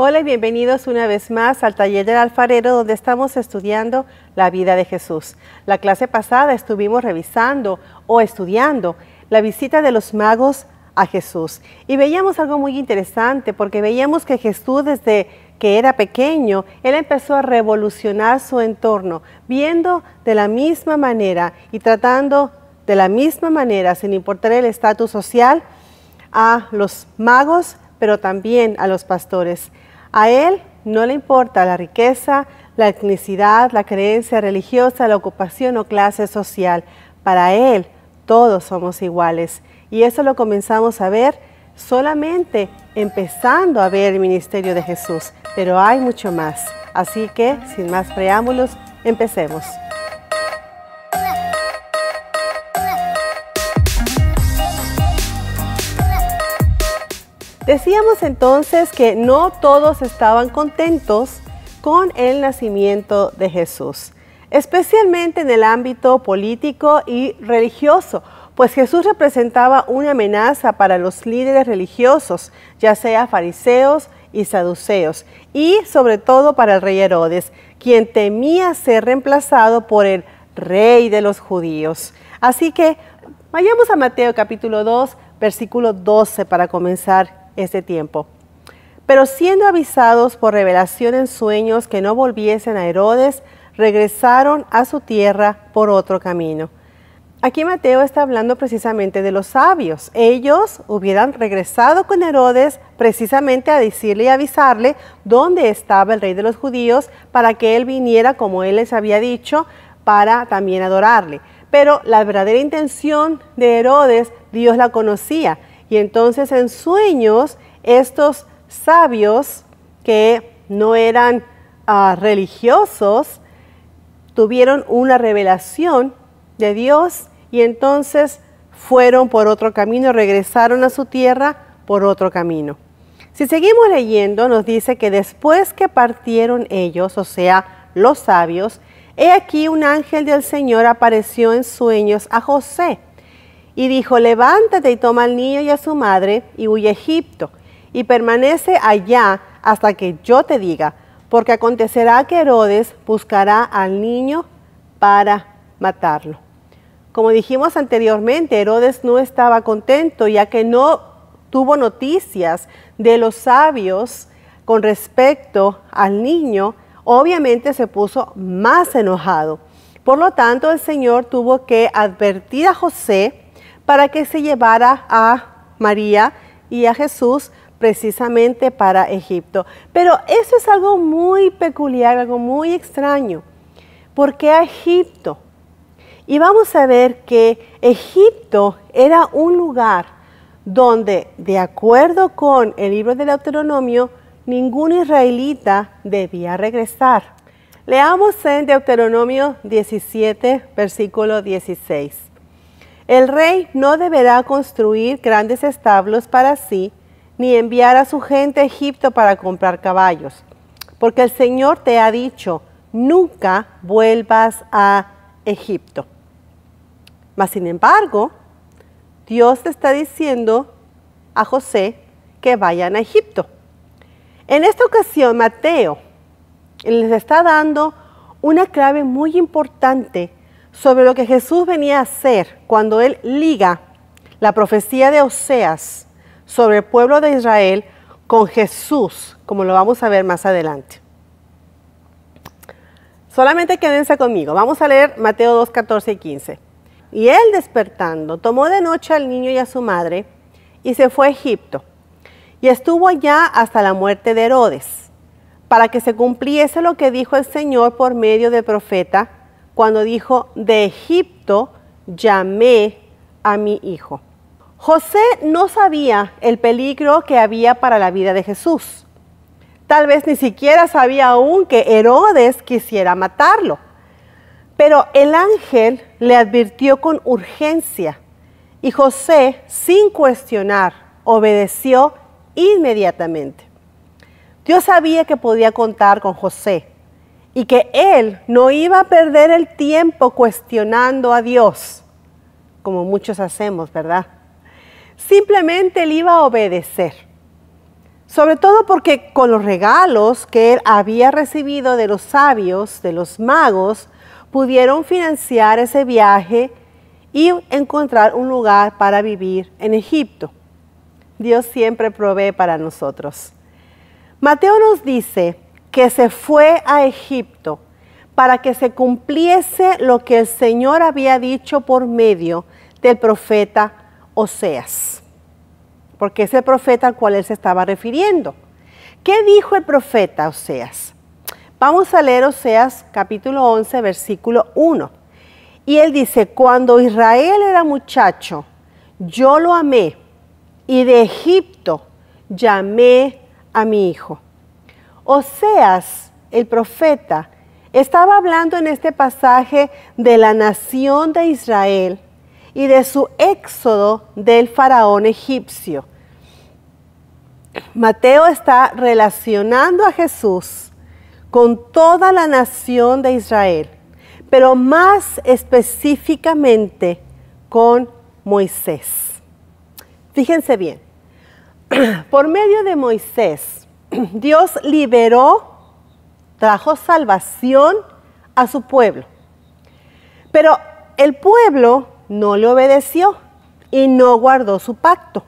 Hola y bienvenidos una vez más al taller del alfarero donde estamos estudiando la vida de Jesús. La clase pasada estuvimos revisando o estudiando la visita de los magos a Jesús y veíamos algo muy interesante porque veíamos que Jesús desde que era pequeño, él empezó a revolucionar su entorno, viendo de la misma manera y tratando de la misma manera, sin importar el estatus social, a los magos, pero también a los pastores. A él no le importa la riqueza, la etnicidad, la creencia religiosa, la ocupación o clase social. Para él todos somos iguales. Y eso lo comenzamos a ver solamente empezando a ver el ministerio de Jesús. Pero hay mucho más. Así que, sin más preámbulos, empecemos. Decíamos entonces que no todos estaban contentos con el nacimiento de Jesús, especialmente en el ámbito político y religioso, pues Jesús representaba una amenaza para los líderes religiosos, ya sea fariseos y saduceos, y sobre todo para el rey Herodes, quien temía ser reemplazado por el rey de los judíos. Así que vayamos a Mateo capítulo 2, versículo 12 para comenzar ese tiempo. Pero siendo avisados por revelación en sueños que no volviesen a Herodes, regresaron a su tierra por otro camino. Aquí Mateo está hablando precisamente de los sabios. Ellos hubieran regresado con Herodes precisamente a decirle y avisarle dónde estaba el rey de los judíos para que él viniera como él les había dicho para también adorarle. Pero la verdadera intención de Herodes Dios la conocía y entonces en sueños estos sabios que no eran ah, religiosos tuvieron una revelación de Dios y entonces fueron por otro camino, regresaron a su tierra por otro camino. Si seguimos leyendo, nos dice que después que partieron ellos, o sea, los sabios, he aquí un ángel del Señor apareció en sueños a José y dijo, levántate y toma al niño y a su madre y huye a Egipto y permanece allá hasta que yo te diga, porque acontecerá que Herodes buscará al niño para matarlo. Como dijimos anteriormente, Herodes no estaba contento ya que no tuvo noticias de los sabios con respecto al niño, obviamente se puso más enojado. Por lo tanto, el Señor tuvo que advertir a José para que se llevara a María y a Jesús precisamente para Egipto. Pero eso es algo muy peculiar, algo muy extraño. ¿Por qué a Egipto? Y vamos a ver que Egipto era un lugar donde, de acuerdo con el libro del Deuteronomio, ningún israelita debía regresar. Leamos en Deuteronomio 17, versículo 16. El rey no deberá construir grandes establos para sí, ni enviar a su gente a Egipto para comprar caballos, porque el Señor te ha dicho, nunca vuelvas a Egipto. Mas, sin embargo, Dios te está diciendo a José que vayan a Egipto. En esta ocasión, Mateo les está dando una clave muy importante sobre lo que Jesús venía a hacer cuando él liga la profecía de Oseas sobre el pueblo de Israel con Jesús, como lo vamos a ver más adelante. Solamente quédense conmigo. Vamos a leer Mateo 2, 14 y 15. Y él despertando, tomó de noche al niño y a su madre y se fue a Egipto. Y estuvo allá hasta la muerte de Herodes, para que se cumpliese lo que dijo el Señor por medio del profeta cuando dijo, de Egipto llamé a mi hijo. José no sabía el peligro que había para la vida de Jesús. Tal vez ni siquiera sabía aún que Herodes quisiera matarlo. Pero el ángel le advirtió con urgencia y José, sin cuestionar, obedeció inmediatamente. Dios sabía que podía contar con José y que él no iba a perder el tiempo cuestionando a Dios, como muchos hacemos, ¿verdad? Simplemente él iba a obedecer. sobre todo porque con los regalos que él había recibido de los sabios, de los magos, pudieron financiar ese viaje y encontrar un lugar para vivir en Egipto. Dios siempre provee para nosotros. Mateo nos dice que se fue a Egipto para que se cumpliese lo que el Señor había dicho por medio del profeta Oseas, porque es el profeta al cual él se estaba refiriendo. ¿Qué dijo el profeta Oseas? Vamos a leer Oseas capítulo 11, versículo 1. Y él dice, cuando Israel era muchacho, yo lo amé y de Egipto llamé a mi hijo. Oseas, el profeta, estaba hablando en este pasaje de la nación de Israel y de su éxodo del faraón egipcio. Mateo está relacionando a Jesús con toda la nación de Israel, pero más específicamente con Moisés. Fíjense bien, por medio de Moisés, Dios liberó, trajo salvación a su pueblo. Pero el pueblo no le obedeció y no guardó su pacto,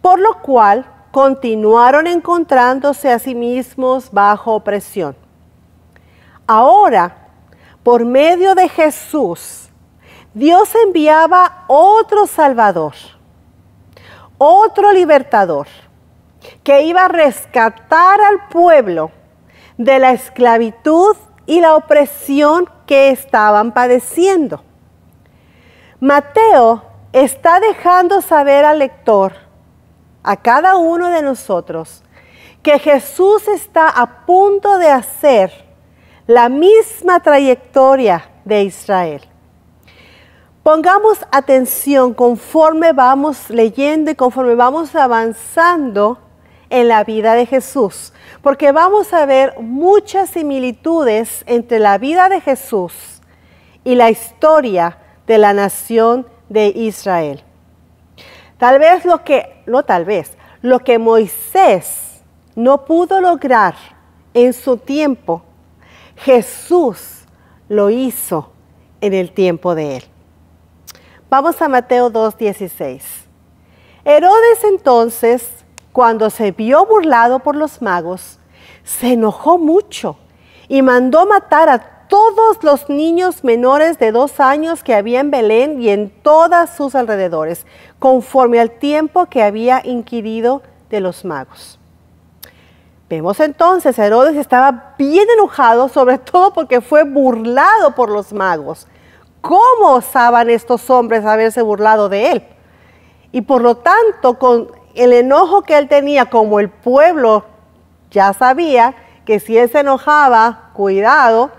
por lo cual continuaron encontrándose a sí mismos bajo opresión. Ahora, por medio de Jesús, Dios enviaba otro Salvador, otro libertador, que iba a rescatar al pueblo de la esclavitud y la opresión que estaban padeciendo. Mateo está dejando saber al lector a cada uno de nosotros que Jesús está a punto de hacer la misma trayectoria de Israel. Pongamos atención conforme vamos leyendo y conforme vamos avanzando en la vida de Jesús, porque vamos a ver muchas similitudes entre la vida de Jesús y la historia de la nación de Israel. Tal vez lo que, no tal vez, lo que Moisés no pudo lograr en su tiempo, Jesús lo hizo en el tiempo de él. Vamos a Mateo 2.16. Herodes entonces, cuando se vio burlado por los magos, se enojó mucho y mandó matar a todos los niños menores de dos años que había en Belén y en todos sus alrededores, conforme al tiempo que había inquirido de los magos. Vemos entonces, Herodes estaba bien enojado, sobre todo porque fue burlado por los magos. ¿Cómo osaban estos hombres haberse burlado de él? Y por lo tanto, con el enojo que él tenía, como el pueblo ya sabía que si él se enojaba, cuidado,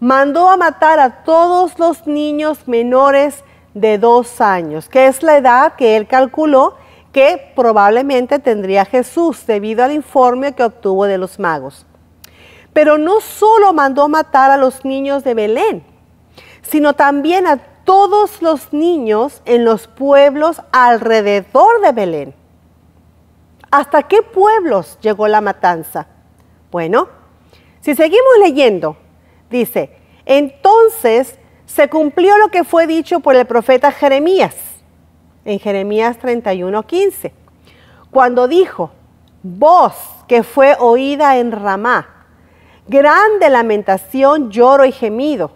mandó a matar a todos los niños menores de dos años, que es la edad que él calculó que probablemente tendría Jesús debido al informe que obtuvo de los magos. Pero no solo mandó matar a los niños de Belén, sino también a todos los niños en los pueblos alrededor de Belén. ¿Hasta qué pueblos llegó la matanza? Bueno, si seguimos leyendo, Dice, entonces se cumplió lo que fue dicho por el profeta Jeremías, en Jeremías 31:15, cuando dijo, voz que fue oída en Ramá, grande lamentación, lloro y gemido.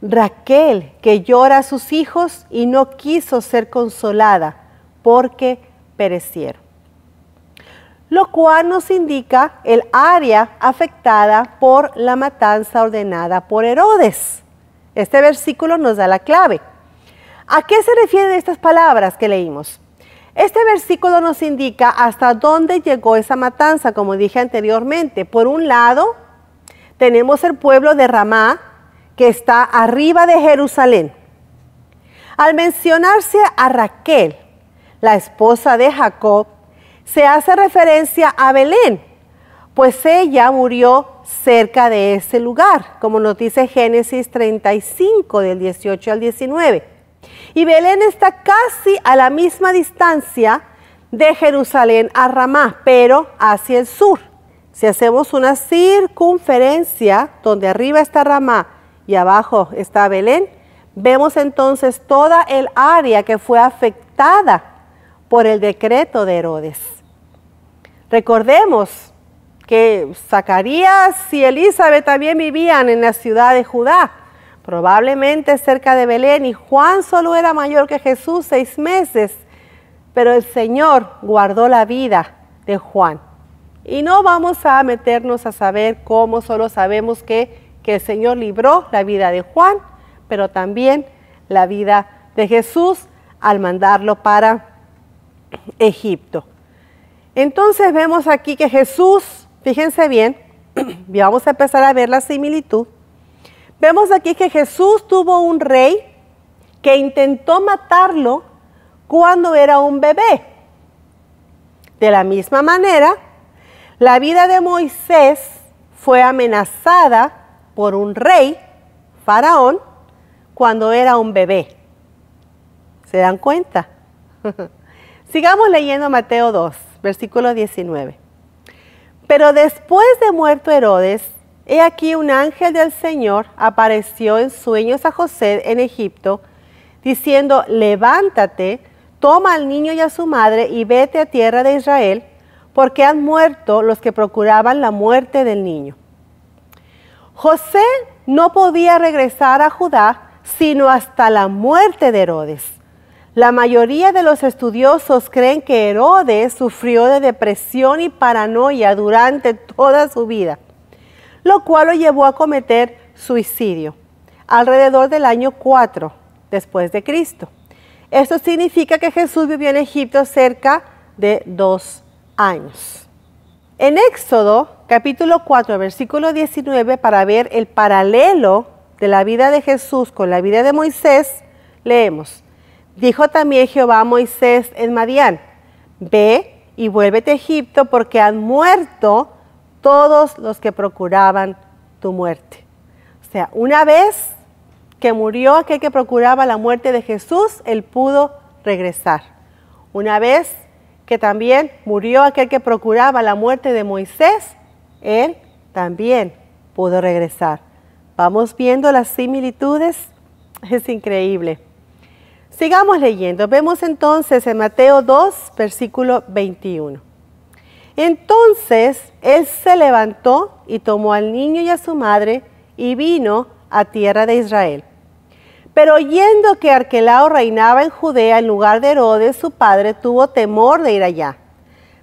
Raquel que llora a sus hijos y no quiso ser consolada porque perecieron lo cual nos indica el área afectada por la matanza ordenada por Herodes. Este versículo nos da la clave. ¿A qué se refieren estas palabras que leímos? Este versículo nos indica hasta dónde llegó esa matanza, como dije anteriormente. Por un lado, tenemos el pueblo de Ramá, que está arriba de Jerusalén. Al mencionarse a Raquel, la esposa de Jacob, se hace referencia a Belén, pues ella murió cerca de ese lugar, como nos dice Génesis 35 del 18 al 19. Y Belén está casi a la misma distancia de Jerusalén a Ramá, pero hacia el sur. Si hacemos una circunferencia donde arriba está Ramá y abajo está Belén, vemos entonces toda el área que fue afectada por el decreto de Herodes. Recordemos que Zacarías y Elizabeth también vivían en la ciudad de Judá, probablemente cerca de Belén, y Juan solo era mayor que Jesús seis meses, pero el Señor guardó la vida de Juan. Y no vamos a meternos a saber cómo, solo sabemos que, que el Señor libró la vida de Juan, pero también la vida de Jesús al mandarlo para Egipto. Entonces vemos aquí que Jesús Fíjense bien, y vamos a empezar a ver la similitud. Vemos aquí que Jesús tuvo un rey que intentó matarlo cuando era un bebé. De la misma manera, la vida de Moisés fue amenazada por un rey, faraón, cuando era un bebé. ¿Se dan cuenta? Sigamos leyendo Mateo 2, versículo 19. Pero después de muerto Herodes, he aquí un ángel del Señor apareció en sueños a José en Egipto, diciendo, levántate, toma al niño y a su madre y vete a tierra de Israel, porque han muerto los que procuraban la muerte del niño. José no podía regresar a Judá sino hasta la muerte de Herodes. La mayoría de los estudiosos creen que Herodes sufrió de depresión y paranoia durante toda su vida, lo cual lo llevó a cometer suicidio alrededor del año 4 después de Cristo. Esto significa que Jesús vivió en Egipto cerca de dos años. En Éxodo capítulo 4 versículo 19 para ver el paralelo de la vida de Jesús con la vida de Moisés, leemos, Dijo también Jehová a Moisés en Madián, ve y vuélvete a Egipto porque han muerto todos los que procuraban tu muerte. O sea, una vez que murió aquel que procuraba la muerte de Jesús, él pudo regresar. Una vez que también murió aquel que procuraba la muerte de Moisés, él también pudo regresar. Vamos viendo las similitudes, es increíble. Sigamos leyendo. Vemos entonces en Mateo 2, versículo 21. Entonces él se levantó y tomó al niño y a su madre y vino a tierra de Israel. Pero oyendo que Arquelao reinaba en Judea en lugar de Herodes, su padre tuvo temor de ir allá.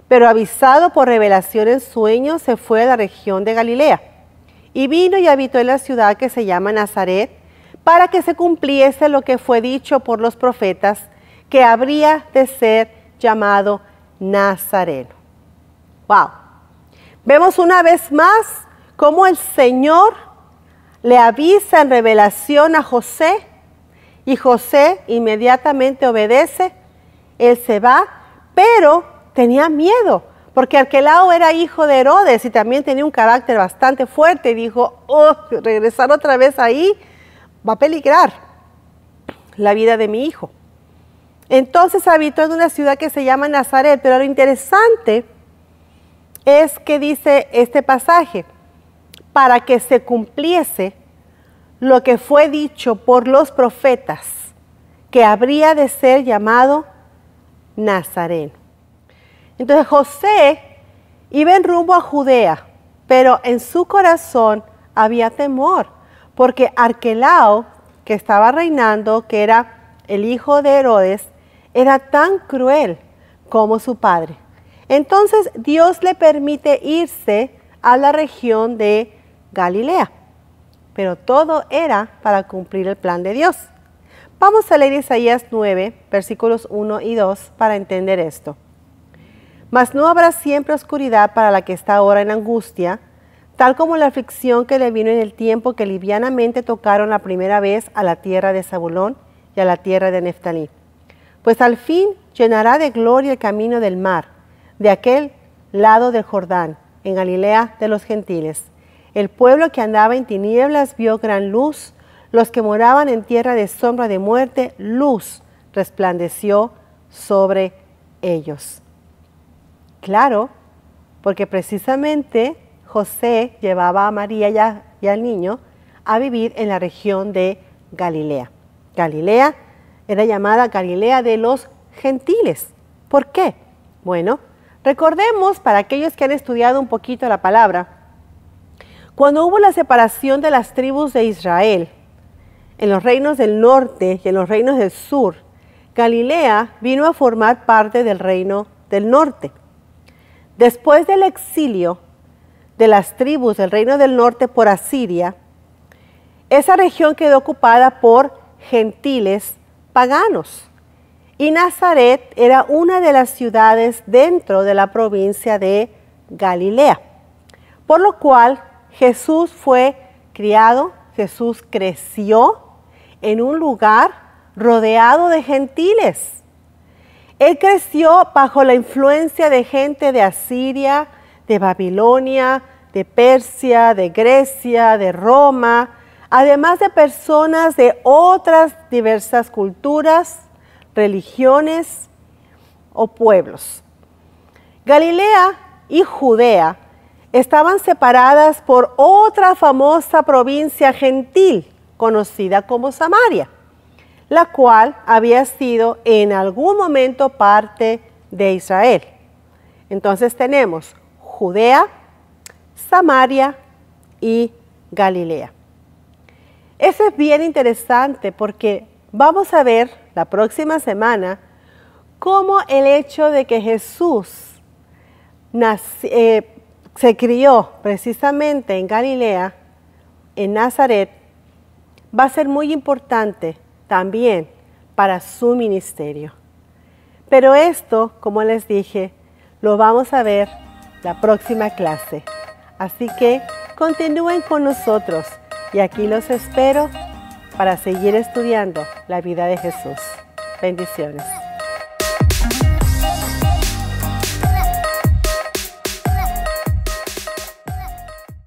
Pero avisado por revelación en sueños, se fue a la región de Galilea. Y vino y habitó en la ciudad que se llama Nazaret para que se cumpliese lo que fue dicho por los profetas, que habría de ser llamado Nazareno. Wow. Vemos una vez más cómo el Señor le avisa en revelación a José y José inmediatamente obedece. Él se va, pero tenía miedo, porque Arquelao era hijo de Herodes y también tenía un carácter bastante fuerte y dijo, oh, regresar otra vez ahí, va a peligrar la vida de mi hijo. Entonces habitó en una ciudad que se llama Nazaret, pero lo interesante es que dice este pasaje, para que se cumpliese lo que fue dicho por los profetas, que habría de ser llamado Nazareno. Entonces José iba en rumbo a Judea, pero en su corazón había temor porque Arquelao, que estaba reinando, que era el hijo de Herodes, era tan cruel como su padre. Entonces Dios le permite irse a la región de Galilea, pero todo era para cumplir el plan de Dios. Vamos a leer Isaías 9, versículos 1 y 2 para entender esto. Mas no habrá siempre oscuridad para la que está ahora en angustia, tal como la aflicción que le vino en el tiempo que livianamente tocaron la primera vez a la tierra de Zabulón y a la tierra de Neftalí. Pues al fin llenará de gloria el camino del mar, de aquel lado del Jordán, en Galilea de los gentiles. El pueblo que andaba en tinieblas vio gran luz, los que moraban en tierra de sombra de muerte, luz resplandeció sobre ellos. claro, porque precisamente José llevaba a María y, al niño a vivir en la región de Galilea. Galilea era llamada Galilea de los gentiles. ¿Por qué? Bueno, recordemos para aquellos que han estudiado un poquito la palabra, cuando hubo la separación de las tribus de Israel en los reinos del norte y en los reinos del sur, Galilea vino a formar parte del reino del norte. Después del exilio de las tribus del reino del norte por Asiria, esa región quedó ocupada por gentiles paganos. Y Nazaret era una de las ciudades dentro de la provincia de Galilea. Por lo cual Jesús fue criado, Jesús creció en un lugar rodeado de gentiles. Él creció bajo la influencia de gente de Asiria, de Babilonia, de Persia, de Grecia, de Roma, además de personas de otras diversas culturas, religiones o pueblos. Galilea y Judea estaban separadas por otra famosa provincia gentil conocida como Samaria, la cual había sido en algún momento parte de Israel. Entonces tenemos Judea, Samaria y Galilea. Eso es bien interesante porque vamos a ver la próxima semana cómo el hecho de que Jesús eh, se crió precisamente en Galilea, en Nazaret, va a ser muy importante también para su ministerio. Pero esto, como les dije, lo vamos a ver la próxima clase. Así que continúen con nosotros y aquí los espero para seguir estudiando la vida de Jesús. Bendiciones.